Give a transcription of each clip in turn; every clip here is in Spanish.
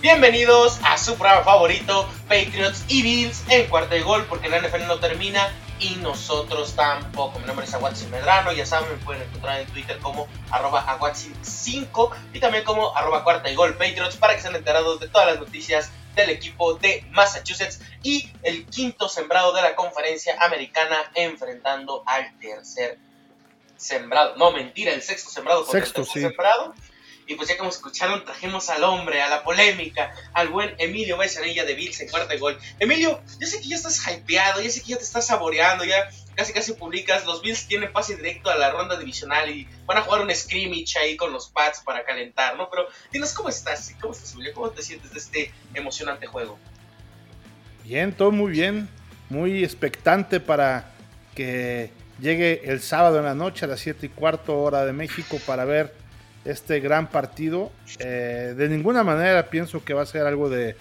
Bienvenidos a su programa favorito, Patriots y Bills en cuarto de gol, porque la NFL no termina y nosotros tampoco. Mi nombre es Aguatzin Medrano, ya saben, me pueden encontrar en Twitter como arroba Aguatzin5 y también como arroba cuarta y gol Patriots para que estén enterados de todas las noticias del equipo de Massachusetts y el quinto sembrado de la conferencia americana enfrentando al tercer sembrado. No, mentira, el sexto sembrado contra sexto, el tercer sembrado. Y pues ya como escucharon, trajimos al hombre, a la polémica, al buen Emilio Besanilla de Bills en cuarto gol. Emilio, yo sé que ya estás hypeado, ya sé que ya te estás saboreando, ya casi casi publicas. Los Bills tienen pase directo a la ronda divisional y van a jugar un scrimmage ahí con los Pats para calentar, ¿no? Pero dinos, ¿cómo estás? ¿Cómo estás, Emilio? ¿Cómo te sientes de este emocionante juego? Bien, todo muy bien. Muy expectante para que llegue el sábado en la noche a las 7 y cuarto hora de México para ver este gran partido. Eh, de ninguna manera pienso que va a ser algo de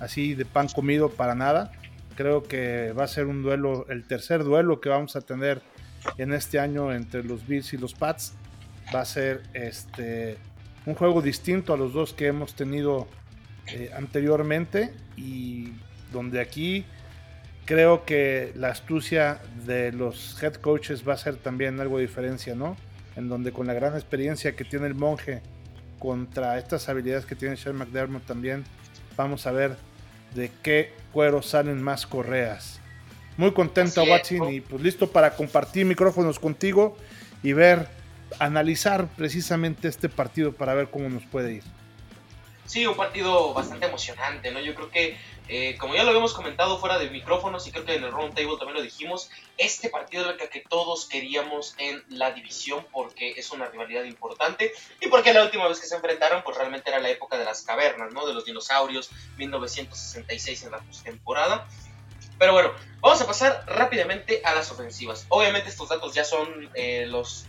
así de pan comido para nada. Creo que va a ser un duelo, el tercer duelo que vamos a tener en este año entre los Bills y los Pats. Va a ser este un juego distinto a los dos que hemos tenido eh, anteriormente y donde aquí creo que la astucia de los head coaches va a ser también algo de diferencia, ¿no? En donde con la gran experiencia que tiene el monje contra estas habilidades que tiene Sean McDermott también, vamos a ver de qué cuero salen más correas. Muy contento, Watson, y pues listo para compartir micrófonos contigo y ver, analizar precisamente este partido para ver cómo nos puede ir. Sí, un partido bastante emocionante, ¿no? Yo creo que eh, como ya lo habíamos comentado fuera de micrófonos y creo que en el round table también lo dijimos, este partido es el que todos queríamos en la división porque es una rivalidad importante y porque la última vez que se enfrentaron pues realmente era la época de las cavernas, ¿no? De los dinosaurios, 1966 en la postemporada. Pero bueno, vamos a pasar rápidamente a las ofensivas. Obviamente estos datos ya son eh, los,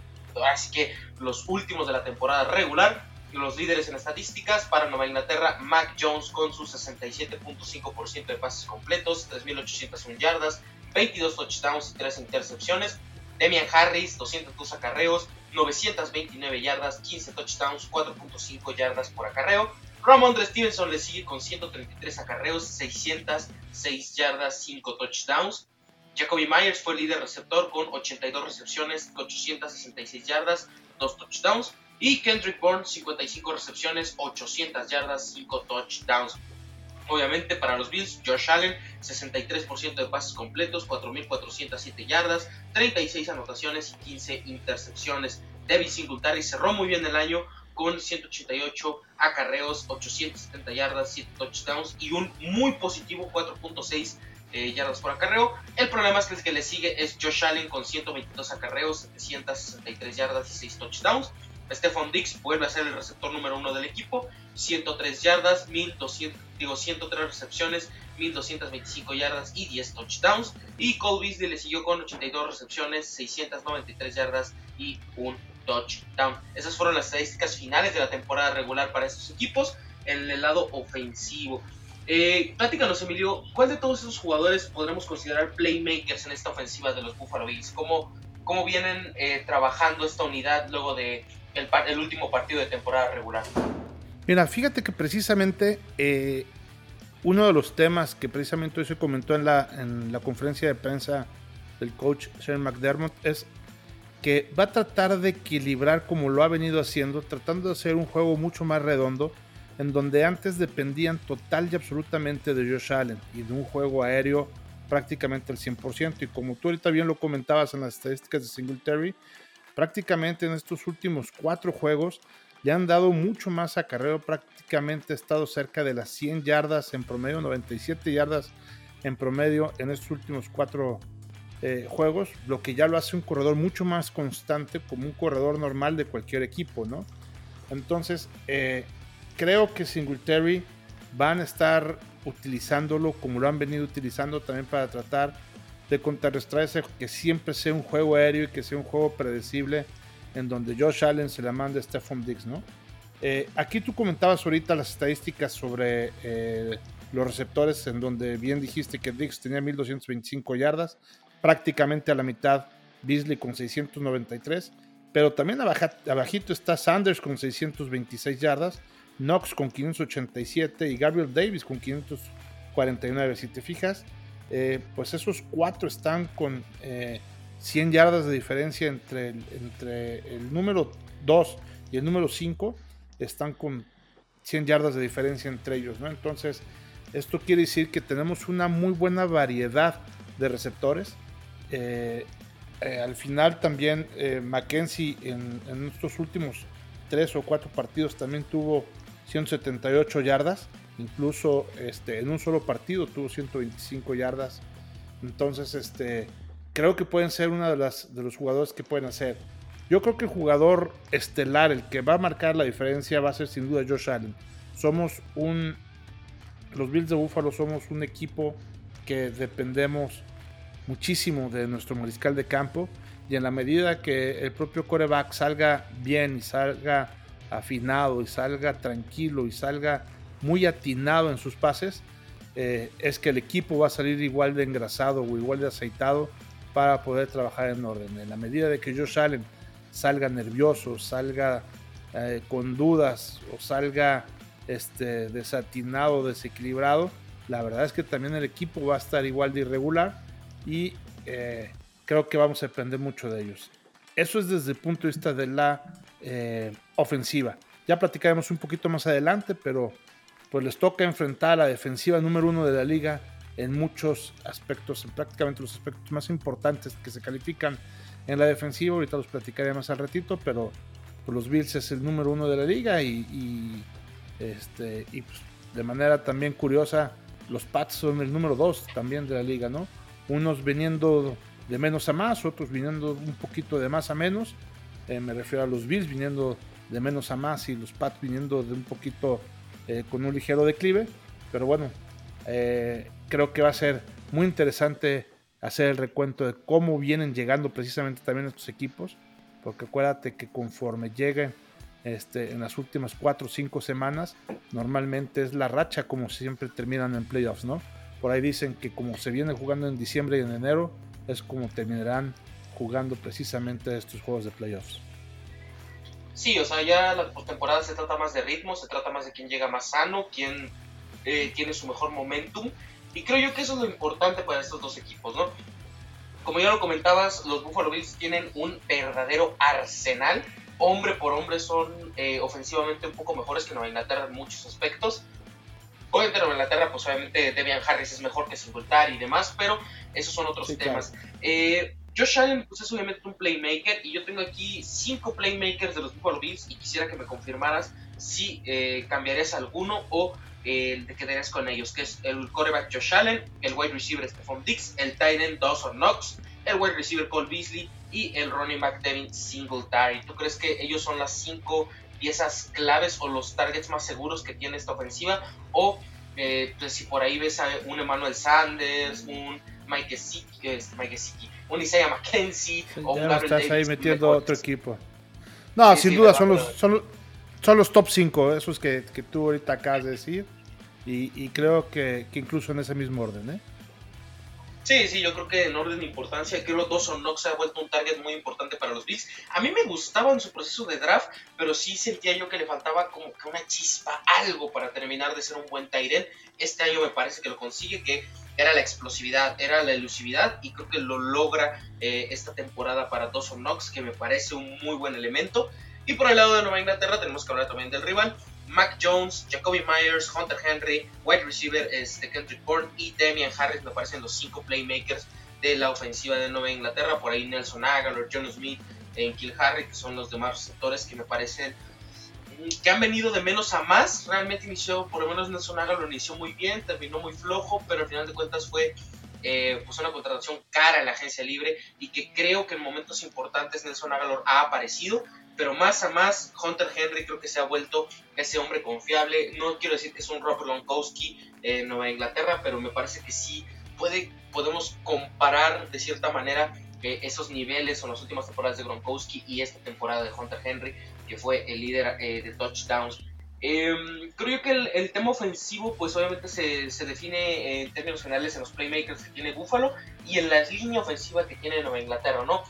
así que los últimos de la temporada regular los líderes en estadísticas. Para Nueva Inglaterra, Mac Jones con sus 67.5% de pases completos, 3.801 yardas, 22 touchdowns y 3 intercepciones. Demian Harris, 202 acarreos, 929 yardas, 15 touchdowns, 4.5 yardas por acarreo. Ramondre Stevenson le sigue con 133 acarreos, 606 yardas, 5 touchdowns. Jacoby Myers fue líder receptor con 82 recepciones, 866 yardas, 2 touchdowns. Y Kendrick Bourne, 55 recepciones, 800 yardas, 5 touchdowns. Obviamente para los Bills, Josh Allen, 63% de pases completos, 4.407 yardas, 36 anotaciones y 15 intercepciones. David Singletary cerró muy bien el año con 188 acarreos, 870 yardas, 7 touchdowns y un muy positivo 4.6 eh, yardas por acarreo. El problema es que el que le sigue es Josh Allen con 122 acarreos, 763 yardas y 6 touchdowns. Stephon Dix vuelve a ser el receptor número uno del equipo, 103 yardas, 1200, digo, 103 recepciones, 1225 yardas y 10 touchdowns. Y Cole Beasley le siguió con 82 recepciones, 693 yardas y un touchdown. Esas fueron las estadísticas finales de la temporada regular para estos equipos en el lado ofensivo. Eh, platícanos, Emilio, ¿cuál de todos esos jugadores podremos considerar playmakers en esta ofensiva de los Buffalo Bills? ¿Cómo, cómo vienen eh, trabajando esta unidad luego de el, último partido de temporada regular. Mira, fíjate que precisamente eh, uno de los temas que precisamente hoy se comentó en la, en la conferencia de prensa del coach Sean McDermott es que va a tratar de equilibrar como lo ha venido haciendo, tratando de hacer un juego mucho más redondo, en donde antes dependían total y absolutamente de Josh Allen y de un juego aéreo prácticamente al 100%. Y como tú ahorita bien lo comentabas en las estadísticas de Singletary, prácticamente en estos últimos cuatro juegos le han dado mucho más acarreo, prácticamente ha estado cerca de las 100 yardas en promedio, 97 yardas en promedio en estos últimos cuatro eh, juegos, lo que ya lo hace un corredor mucho más constante como un corredor normal de cualquier equipo, ¿no? Entonces, eh, creo que Singletary van a estar utilizándolo como lo han venido utilizando también para tratar de contrarrestar ese que siempre sea un juego aéreo y que sea un juego predecible en donde Josh Allen se la manda a Stephon Diggs, ¿no? Eh, aquí tú comentabas ahorita las estadísticas sobre eh, los receptores, en donde bien dijiste que Diggs tenía 1225 yardas, prácticamente a la mitad Beasley con 693, pero también abajito está Sanders con 626 yardas, Knox con 587 y Gabriel Davis con 549. Si te fijas, eh, pues esos cuatro están con 100 yardas de diferencia entre el, entre el número 2 y el número 5. Están con 100 yardas de diferencia entre ellos, ¿no? Entonces, esto quiere decir que tenemos una muy buena variedad de receptores. Eh, eh, al final también eh, Mackenzie en, estos últimos tres o cuatro partidos también tuvo 178 yardas. Incluso este, en un solo partido tuvo 125 yardas. Entonces, este, creo que pueden ser uno de, las, de los jugadores que pueden hacer. Yo creo que el jugador estelar, el que va a marcar la diferencia, va a ser sin duda Josh Allen. Somos un. Los Bills de Buffalo somos un equipo que dependemos muchísimo de nuestro mariscal de campo. Y en la medida que el propio coreback salga bien y salga afinado y salga tranquilo y salga muy atinado en sus pases, eh, es que el equipo va a salir igual de engrasado o igual de aceitado para poder trabajar en orden. En la medida de que Josh Allen salga nervioso, salga eh, con dudas o salga este, desatinado, desequilibrado, la verdad es que también el equipo va a estar igual de irregular y eh, creo que vamos a aprender mucho de ellos. Eso es desde el punto de vista de la ofensiva. Ya platicaremos un poquito más adelante, pero pues les toca enfrentar a la defensiva número uno de la liga en muchos aspectos, en prácticamente los aspectos más importantes que se califican en la defensiva. Ahorita los platicaré más al ratito, pero pues, los Bills es el número uno de la liga y, este, y pues, de manera también curiosa, los Pats son el número dos también de la liga, ¿no? Unos viniendo de menos a más, otros viniendo un poquito de más a menos. Eh, me refiero a los Bills viniendo de menos a más y los Pats viniendo de un poquito eh, con un ligero declive. Pero bueno, eh, creo que va a ser muy interesante hacer el recuento de cómo vienen llegando precisamente también estos equipos, porque acuérdate que conforme lleguen este, en las últimas 4 o 5 semanas, normalmente es la racha como siempre terminan en playoffs, ¿no? Por ahí dicen que como se viene jugando en diciembre y en enero, es como terminarán jugando precisamente estos juegos de playoffs. Sí, o sea, ya la postemporada se trata más de ritmo, se trata más de quién llega más sano, quién eh, tiene su mejor momentum y creo yo que eso es lo importante para estos dos equipos, ¿no? Como ya lo comentabas, los Buffalo Bills tienen un verdadero arsenal. Hombre por hombre son eh, ofensivamente un poco mejores que Nueva Inglaterra en muchos aspectos. Obviamente Nueva Inglaterra, pues obviamente Debian Harris es mejor que Singletary y demás, pero esos son otros temas. Eh, Josh Allen pues es obviamente un playmaker y yo tengo aquí cinco playmakers de los Buffalo Bills y quisiera que me confirmaras si eh, cambiarías alguno o el te quedarías con ellos, que es el quarterback Josh Allen, el wide receiver Stephon Dix, el tight end Dawson Knox, el wide receiver Cole Beasley y el running back Devin Singletary. ¿Tú crees que ellos son las cinco piezas claves o los targets más seguros que tiene esta ofensiva? O eh, pues, si por ahí ves a un Emmanuel Sanders, un Mike Gesicki, un Isaiah McKenzie o un Gabriel estás ahí metiendo otro equipo. No, sin duda son los, son, son los top 5, esos que, que, tú ahorita acabas de decir. Y, creo que, incluso en ese mismo orden, ¿eh? Sí, sí, yo creo que en orden de importancia, creo que Dawson Knox se ha vuelto un target muy importante para los Bills. A mí me gustaba en su proceso de draft, pero sí sentía yo que le faltaba como que una chispa, algo para terminar de ser un buen Tyren. Este año me parece que lo consigue, que era la explosividad, era la elusividad, y creo que lo logra eh, esta temporada para Dawson Knox, que me parece un muy buen elemento. Y por el lado de Nueva Inglaterra tenemos que hablar también del rival. Mac Jones, Jacoby Myers, Hunter Henry, wide receiver este, Kendrick Bourne y Damian Harris me parecen los cinco playmakers de la ofensiva de Nueva Inglaterra. Por ahí Nelson Aguilar, John Smith, en Kill Harry, que son los demás receptores que me parecen que han venido de menos a más. Realmente inició, por lo menos Nelson Aguilar lo inició muy bien, terminó muy flojo, pero al final de cuentas fue eh, pues una contratación cara en la agencia libre y que creo que en momentos importantes Nelson Aguilar ha aparecido pero más a más Hunter Henry creo que se ha vuelto ese hombre confiable. No quiero decir que es un Robert Gronkowski en Nueva Inglaterra, pero me parece que sí puede, podemos comparar de cierta manera eh, esos niveles o las últimas temporadas de Gronkowski y esta temporada de Hunter Henry, que fue el líder eh, de touchdowns. Em, creo que el, tema ofensivo, pues obviamente se, se, define en términos generales en los playmakers que tiene Buffalo y en la línea ofensiva que tiene Nueva Inglaterra, ¿no?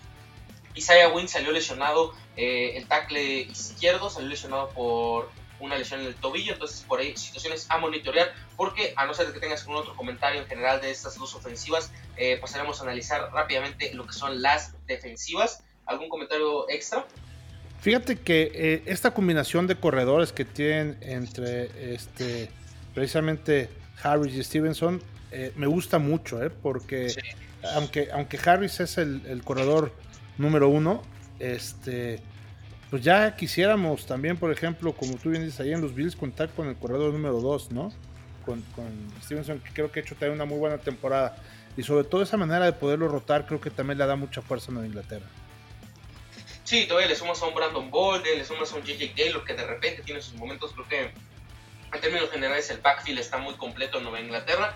Isaiah Wynn salió lesionado, eh, el tackle izquierdo salió lesionado por una lesión en el tobillo, entonces por ahí situaciones a monitorear, porque a no ser que tengas algún otro comentario en general de estas dos ofensivas, eh, pasaremos a analizar rápidamente lo que son las defensivas. ¿Algún comentario extra? Fíjate que eh, esta combinación de corredores que tienen entre este precisamente Harris y Stevenson eh, me gusta mucho, eh, porque aunque, aunque Harris es el, corredor número uno, este pues ya quisiéramos también, por ejemplo, como tú bien dices ahí en los Bills, contar con el corredor número dos, ¿no? Con, con Stevenson, que creo que ha hecho también una muy buena temporada. Y sobre todo esa manera de poderlo rotar, creo que también le da mucha fuerza a Inglaterra. Sí, todavía le sumas a un Brandon Bolden, le sumas a un JJ Taylor que de repente tiene sus momentos, creo que en términos generales el backfield está muy completo en Nueva Inglaterra.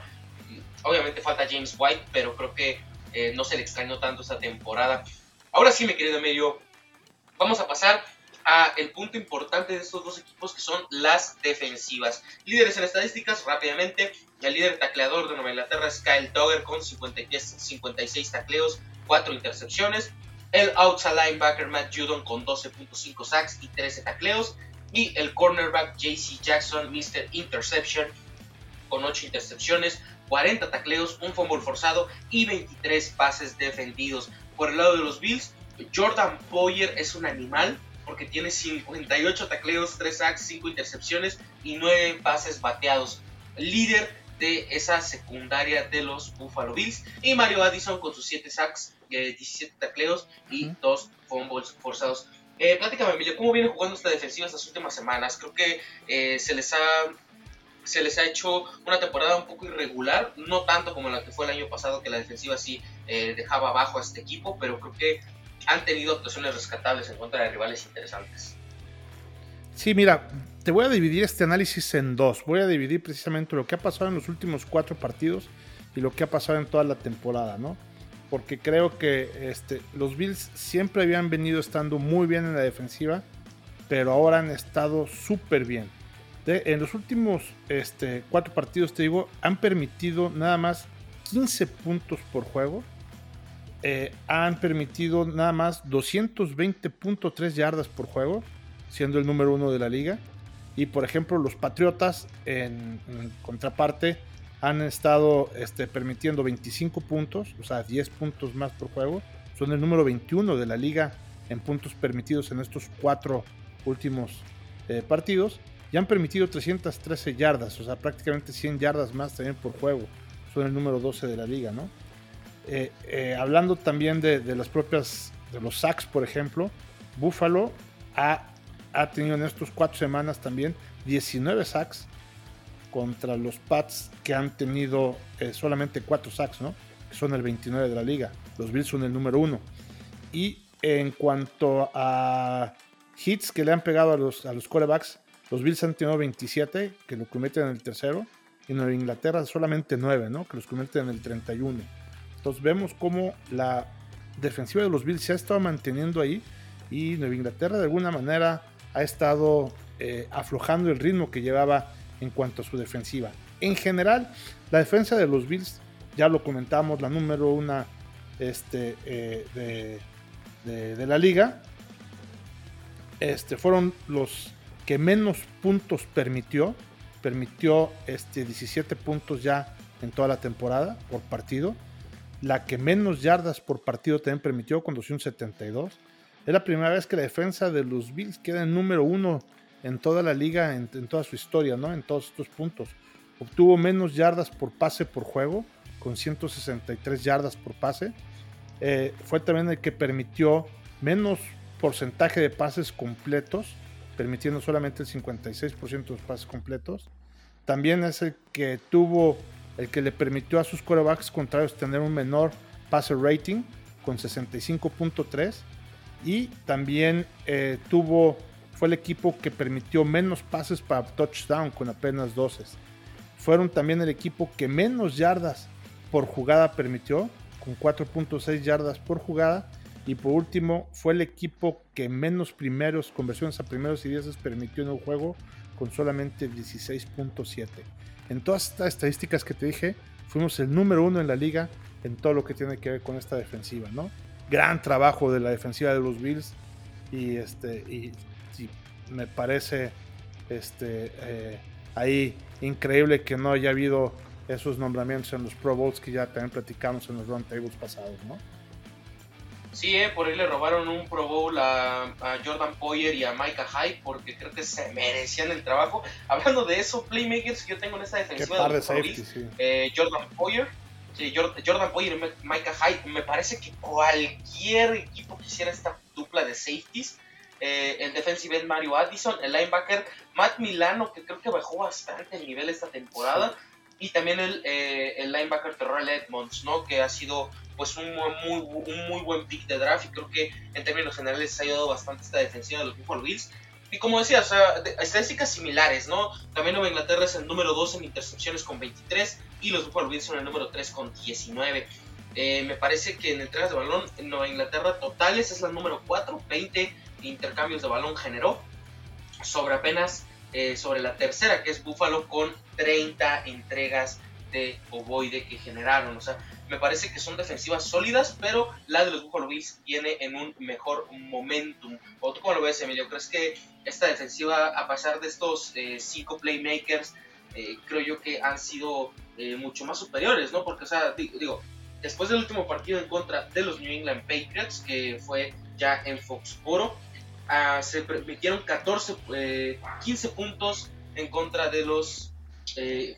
Obviamente falta James White, pero creo que eh, no se le extrañó tanto esta temporada. Ahora sí, mi querido medio, vamos a pasar a el punto importante de estos dos equipos que son las defensivas. Líderes en estadísticas, rápidamente, el líder tacleador de Nueva Inglaterra es Kyle Dogger con 56 tacleos, 4 intercepciones. El outside linebacker Matt Judon con 12.5 sacks y 13 tacleos. Y el cornerback JC Jackson, Mr. Interception, con 8 intercepciones, 40 tacleos, un fumble forzado y 23 pases defendidos. Por el lado de los Bills, Jordan Poyer es un animal porque tiene 58 tacleos, 3 sacks, 5 intercepciones y 9 pases bateados. Líder de esa secundaria de los Buffalo Bills. Y Mario Addison con sus 7 sacks, 17 tacleos y 2 fumbles forzados. Eh, pláticame, Emilio, ¿cómo viene jugando esta defensiva estas últimas semanas? Creo que eh, se les ha se les ha hecho una temporada un poco irregular, no tanto como la que fue el año pasado, que la defensiva sí eh, dejaba abajo a este equipo, pero creo que han tenido actuaciones rescatables en contra de rivales interesantes. Sí, mira, te voy a dividir este análisis en dos. Voy a dividir precisamente lo que ha pasado en los últimos cuatro partidos y lo que ha pasado en toda la temporada, ¿no? Porque creo que este, los Bills siempre habían venido estando muy bien en la defensiva, pero ahora han estado súper bien. en los últimos este, cuatro partidos, te digo, han permitido nada más 15 puntos por juego. Eh, han permitido nada más 220.3 yardas por juego siendo el número uno de la liga. Y por ejemplo, los Patriotas, en, contraparte, han estado este, permitiendo 25 puntos, o sea, 10 puntos más por juego. Son el número 21 de la liga en puntos permitidos en estos cuatro últimos eh, partidos. Y han permitido 313 yardas, o sea, prácticamente 100 yardas más también por juego. Son el número 12 de la liga, ¿no? Eh, eh, hablando también de, de, las propias, de los sacks, por ejemplo, Buffalo ha ha tenido en estas cuatro semanas también 19 sacks contra los Pats que han tenido eh, solamente 4 sacks, ¿no? Que son el 29 de la liga. Los Bills son el número 1. Y en cuanto a hits que le han pegado a los, a los corebacks, los Bills han tenido 27, que lo cometen en el tercero, y Nueva Inglaterra solamente 9, ¿no? Que los cometen en el 31. Entonces vemos cómo la defensiva de los Bills se ha estado manteniendo ahí y Nueva Inglaterra de alguna manera ha estado eh, aflojando el ritmo que llevaba en cuanto a su defensiva. En general, la defensa de los Bills, ya lo comentamos, la número una este, eh, de, la liga, este, fueron los que menos puntos permitió. Permitió este, 17 puntos ya en toda la temporada por partido. La que menos yardas por partido también permitió con 272 es la primera vez que la defensa de los Bills queda en número uno en toda la liga, en, toda su historia, ¿no? En todos estos puntos. Obtuvo menos yardas por pase por juego, con 163 yardas por pase. Eh, fue también el que permitió menos porcentaje de pases completos, permitiendo solamente el 56% de los pases completos. También es el que tuvo, el que le permitió a sus corebacks contrarios tener un menor pase rating, con 65.3 y también eh, tuvo, fue el equipo que permitió menos pases para touchdown con apenas 12. Fueron también el equipo que menos yardas por jugada permitió, con 4.6 yardas por jugada. Y por último, fue el equipo que menos primeros, conversiones a primeros y dieces permitió en el juego, con solamente 16.7. En todas estas estadísticas que te dije, fuimos el número uno en la liga en todo lo que tiene que ver con esta defensiva, ¿no? gran trabajo de la defensiva de los Bills y este y, me parece Este, eh, ahí increíble que no haya habido esos nombramientos en los Pro Bowls que ya también platicamos en los roundtables pasados, ¿no? Sí, eh, por ahí le robaron un Pro Bowl a, Jordan Poyer y a Micah Hyde porque creo que se merecían el trabajo. Hablando de eso, playmakers que yo tengo en esta defensiva de, safety, eh, Jordan Poyer, Jordan Poyer y Micah Hyde, me parece que cualquier equipo quisiera esta dupla de safeties. Eh, el defensive end Mario Addison, el linebacker Matt Milano, que creo que bajó bastante el nivel esta temporada, y también el, eh, el linebacker Terrell Edmonds, ¿no? que ha sido pues un muy, un muy buen pick de draft y creo que en términos generales ha ayudado bastante esta defensiva de los Buffalo Bills. Y como decía, o sea, estadísticas similares, ¿no? También Nueva Inglaterra es el número 2 en intercepciones con 23 y los Buffalo Bills son el número 3 con 19. Eh, me parece que en entregas de balón en Nueva Inglaterra totales es la número 4, 20 intercambios de balón generó sobre apenas eh, sobre la tercera que es Buffalo con 30 entregas de ovoide que generaron. O sea, me parece que son defensivas sólidas, pero la de los Buffalo Bills viene en un mejor momentum. ¿O tú cómo lo ves, Emilio? ¿Crees que esta defensiva, a pesar de estos eh, cinco playmakers, eh, creo yo que han sido eh, mucho más superiores, ¿no? Porque, o sea, digo, después del último partido en contra de los New England Patriots, que fue ya en Foxboro, se permitieron 14, 15 puntos en contra de los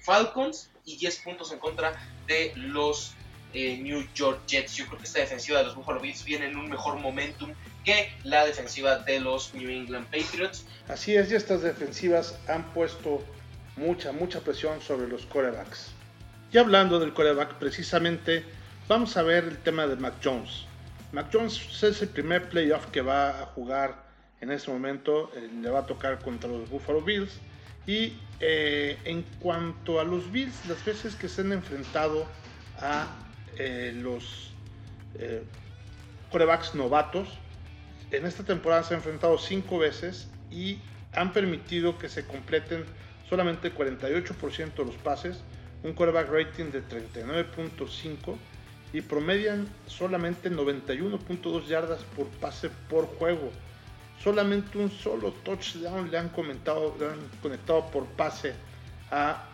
Falcons y 10 puntos en contra de los eh, New York Jets. Yo creo que esta defensiva de los Buffalo Bills viene en un mejor momentum que la defensiva de los New England Patriots. Así es, y estas defensivas han puesto mucha, mucha presión sobre los corebacks. Y hablando del coreback, precisamente vamos a ver el tema de Mac Jones. Mac Jones es el primer playoff que va a jugar en este momento, eh, le va a tocar contra los Buffalo Bills. Y eh, en cuanto a los Bills, las veces que se han enfrentado a eh, los corebacks novatos. En esta temporada se han enfrentado cinco veces y han permitido que se completen solamente 48% de los pases, un coreback rating de 39.5 y promedian solamente 91.2 yardas por pase por juego. Solamente un solo touchdown le han, comentado, le han conectado por pase a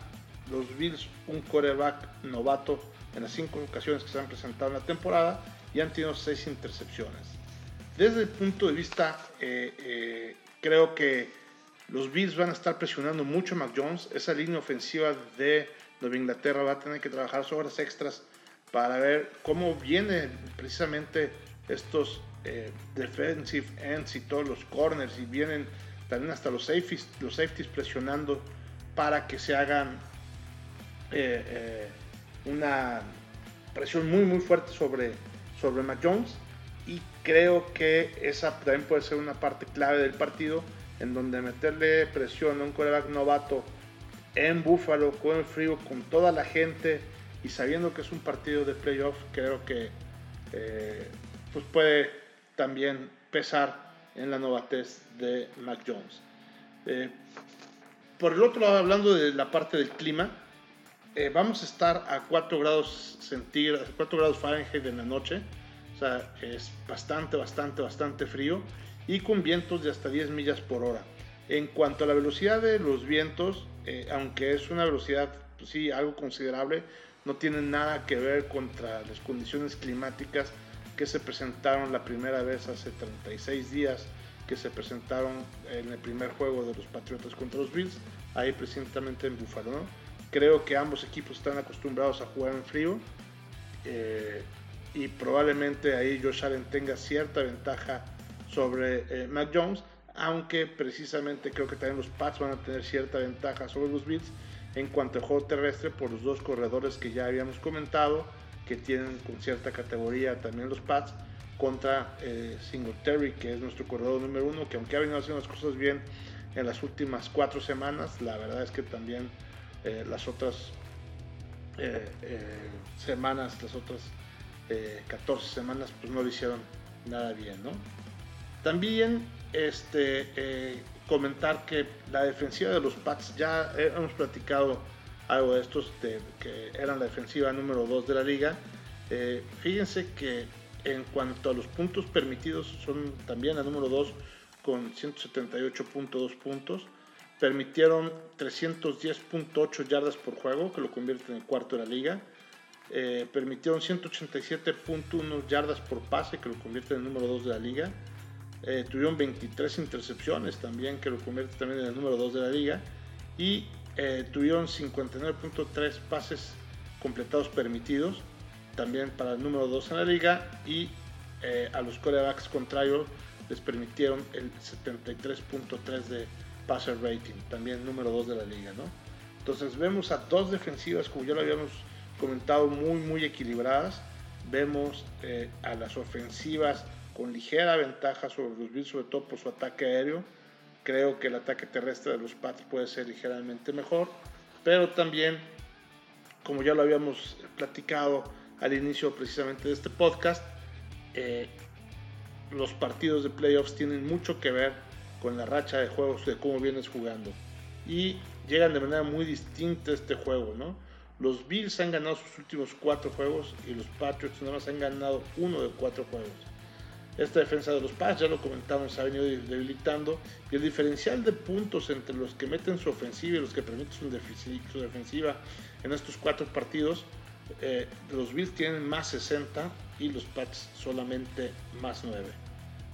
los Bills, un coreback novato en las cinco ocasiones que se han presentado en la temporada y han tenido seis intercepciones. Desde el punto de vista, eh, eh, creo que los Bills van a estar presionando mucho a Mac Jones. Esa línea ofensiva de Nueva Inglaterra va a tener que trabajar sus horas extras para ver cómo vienen precisamente estos eh, defensive ends y todos los corners y vienen también hasta los safeties, los safeties presionando para que se hagan una presión muy muy fuerte sobre, sobre Mac Jones. Y creo que esa también puede ser una parte clave del partido en donde meterle presión a un coreback novato en Buffalo con el frío, con toda la gente y sabiendo que es un partido de playoff, creo que eh, pues puede también pesar en la novatez de Mac Jones. Eh, por el otro lado, hablando de la parte del clima, eh, vamos a estar a 4 grados centígrados, 4 grados Fahrenheit en la noche. O sea, es bastante, bastante, bastante frío y con vientos de hasta 10 millas por hora. En cuanto a la velocidad de los vientos, eh, aunque es una velocidad, pues sí, algo considerable, no tiene nada que ver contra las condiciones climáticas que se presentaron la primera vez hace 36 días, que se presentaron en el primer juego de los Patriotas contra los Bills, ahí precisamente en Buffalo. ¿no? Creo que ambos equipos están acostumbrados a jugar en frío eh, y probablemente ahí Josh Allen tenga cierta ventaja sobre eh, Mac Jones, aunque precisamente creo que también los Pats van a tener cierta ventaja sobre los Bills en cuanto al juego terrestre por los dos corredores que ya habíamos comentado, que tienen con cierta categoría también los Pats, contra eh, Singletary, que es nuestro corredor número uno, que aunque ha venido haciendo las cosas bien en las últimas cuatro semanas, la verdad es que también eh, las otras eh, semanas, las otras 14 semanas, pues no lo hicieron nada bien, ¿no? También este, comentar que la defensiva de los Pats, ya hemos platicado algo de estos, que eran la defensiva número 2 de la liga. fíjense que en cuanto a los puntos permitidos, son también la número 2 con 178.2 puntos permitieron 310.8 yardas por juego, que lo convierte en el cuarto de la liga. Eh, permitieron 187.1 yardas por pase, que lo convierte en el número 2 de la liga. Eh, tuvieron 23 intercepciones también, que lo convierte también en el número 2 de la liga. Y eh, tuvieron 59.3 pases completados permitidos, también para el número 2 en la liga. Y a los corebacks contrarios les permitieron el 73.3 de passer rating, también número 2 de la liga, ¿no? Entonces vemos a dos defensivas, como ya lo habíamos comentado, muy, muy equilibradas. Vemos eh, a las ofensivas con ligera ventaja sobre los Bills, sobre todo por su ataque aéreo. Creo que el ataque terrestre de los Pats puede ser ligeramente mejor, pero también, como ya lo habíamos platicado al inicio precisamente de este podcast, eh, los partidos de playoffs tienen mucho que ver con la racha de juegos de cómo vienes jugando. Y llegan de manera muy distinta a este juego, ¿no? Los Bills han ganado sus últimos cuatro juegos y los Patriots nada más han ganado uno de cuatro juegos. Esta defensa de los Pats, ya lo comentamos, ha venido debilitando. Y el diferencial de puntos entre los que meten su ofensiva y los que permiten su, defensiva en estos cuatro partidos, eh, los Bills tienen más 60 y los Pats solamente más 9.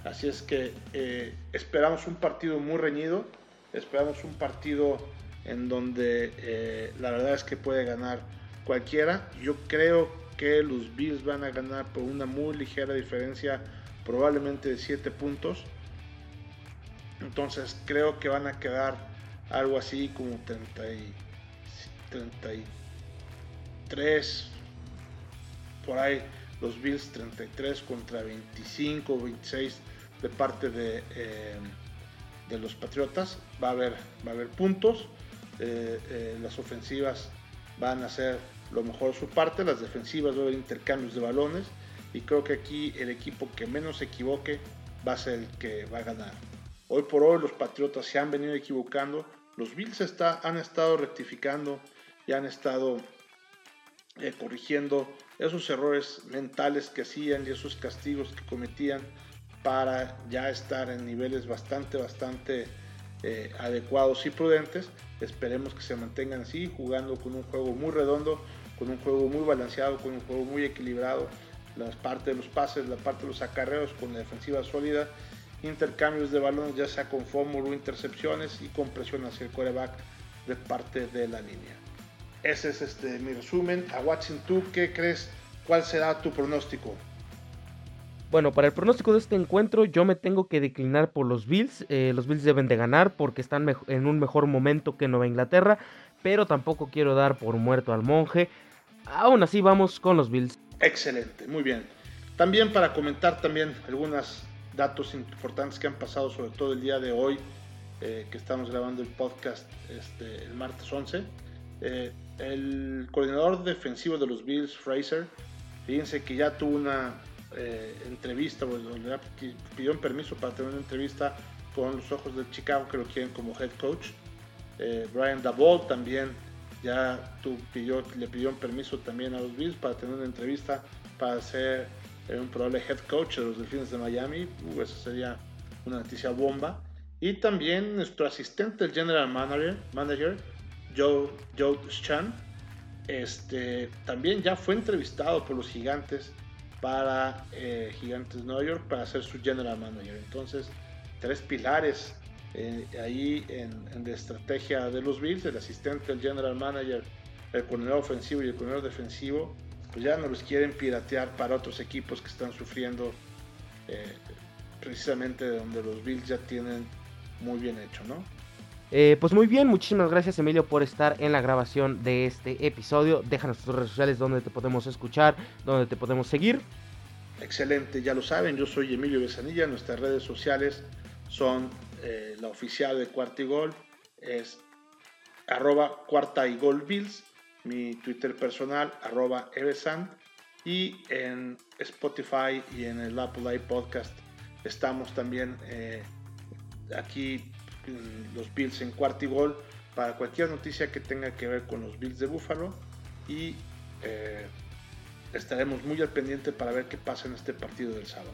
Así es que eh, esperamos un partido muy reñido, esperamos un partido en donde eh, la verdad es que puede ganar cualquiera. Yo creo que los Bills van a ganar por una muy ligera diferencia, probablemente de 7 puntos. Entonces creo que van a quedar algo así como 30 y, 33, por ahí los Bills 33 contra 25 26 de parte de, eh, de los Patriotas. Va a haber, va a haber puntos. Eh, eh, las ofensivas van a hacer lo mejor su parte. Las defensivas va a haber intercambios de balones. Y creo que aquí el equipo que menos se equivoque va a ser el que va a ganar. Hoy por hoy los Patriotas se han venido equivocando. Los Bills está, han estado rectificando y han estado corrigiendo esos errores mentales que hacían y esos castigos que cometían para ya estar en niveles bastante, bastante eh, adecuados y prudentes. Esperemos que se mantengan así, jugando con un juego muy redondo, con un juego muy balanceado, con un juego muy equilibrado. La parte de los pases, la parte de los acarreos con la defensiva sólida, intercambios de balones ya sea con fórmula o intercepciones y con presión hacia el quarterback de parte de la línea. Ese es este, mi resumen. A Watson, ¿tú qué crees? ¿Cuál será tu pronóstico? Bueno, para el pronóstico de este encuentro yo me tengo que declinar por los Bills. Eh, los Bills deben de ganar porque están en un mejor momento que Nueva Inglaterra, pero tampoco quiero dar por muerto al monje. Aún así vamos con los Bills. Excelente, muy bien. También para comentar también algunos datos importantes que han pasado, sobre todo el día de hoy, eh, que estamos grabando el podcast este, el martes 11. Eh, el coordinador defensivo de los Bills, Fraser, fíjense que ya tuvo una eh, entrevista, o le pidió permiso para tener una entrevista con los ojos de Chicago que lo quieren como head coach. Eh, Brian Dabol también ya tu, pidió, le pidió permiso también a los Bills para tener una entrevista para ser eh, un probable head coach de los Delfines de Miami. Uh, eso sería una noticia bomba. Y también nuestro asistente, el general manager, manager Joe, Joe Chan, este, también ya fue entrevistado por los gigantes para eh, Gigantes New York para ser su general manager. Entonces, tres pilares eh, ahí en, la estrategia de los Bills, el asistente, el general manager, el coordinador ofensivo y el coordinador defensivo, pues ya no los quieren piratear para otros equipos que están sufriendo eh, precisamente donde los Bills ya tienen muy bien hecho, ¿no? pues muy bien, muchísimas gracias Emilio por estar en la grabación de este episodio. Déjanos tus redes sociales donde te podemos escuchar, donde te podemos seguir. Excelente, ya lo saben, yo soy Emilio Besanilla, nuestras redes sociales son eh, la oficial de Cuarta y Gol, es arroba Cuarta y Gol Bills, mi Twitter personal arroba Evesan y en Spotify y en el Apple Podcast estamos también eh, aquí los Bills en Cuarta y Gol para cualquier noticia que tenga que ver con los Bills de Buffalo y eh, estaremos muy al pendiente para ver qué pasa en este partido del sábado.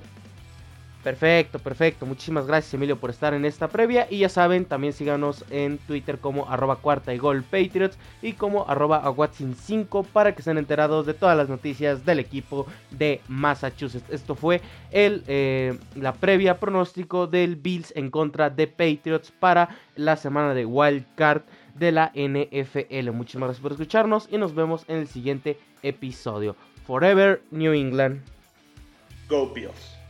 Perfecto, perfecto. Muchísimas gracias Emilio por estar en esta previa. Y ya saben, también síganos en Twitter como arroba cuarta y gol Patriots y como arroba 5 para que estén enterados de todas las noticias del equipo de Massachusetts. Esto fue el, eh, la previa pronóstico del Bills en contra de Patriots para la semana de Wild Card de la NFL. Muchísimas gracias por escucharnos y nos vemos en el siguiente episodio. Forever New England. Go Bills.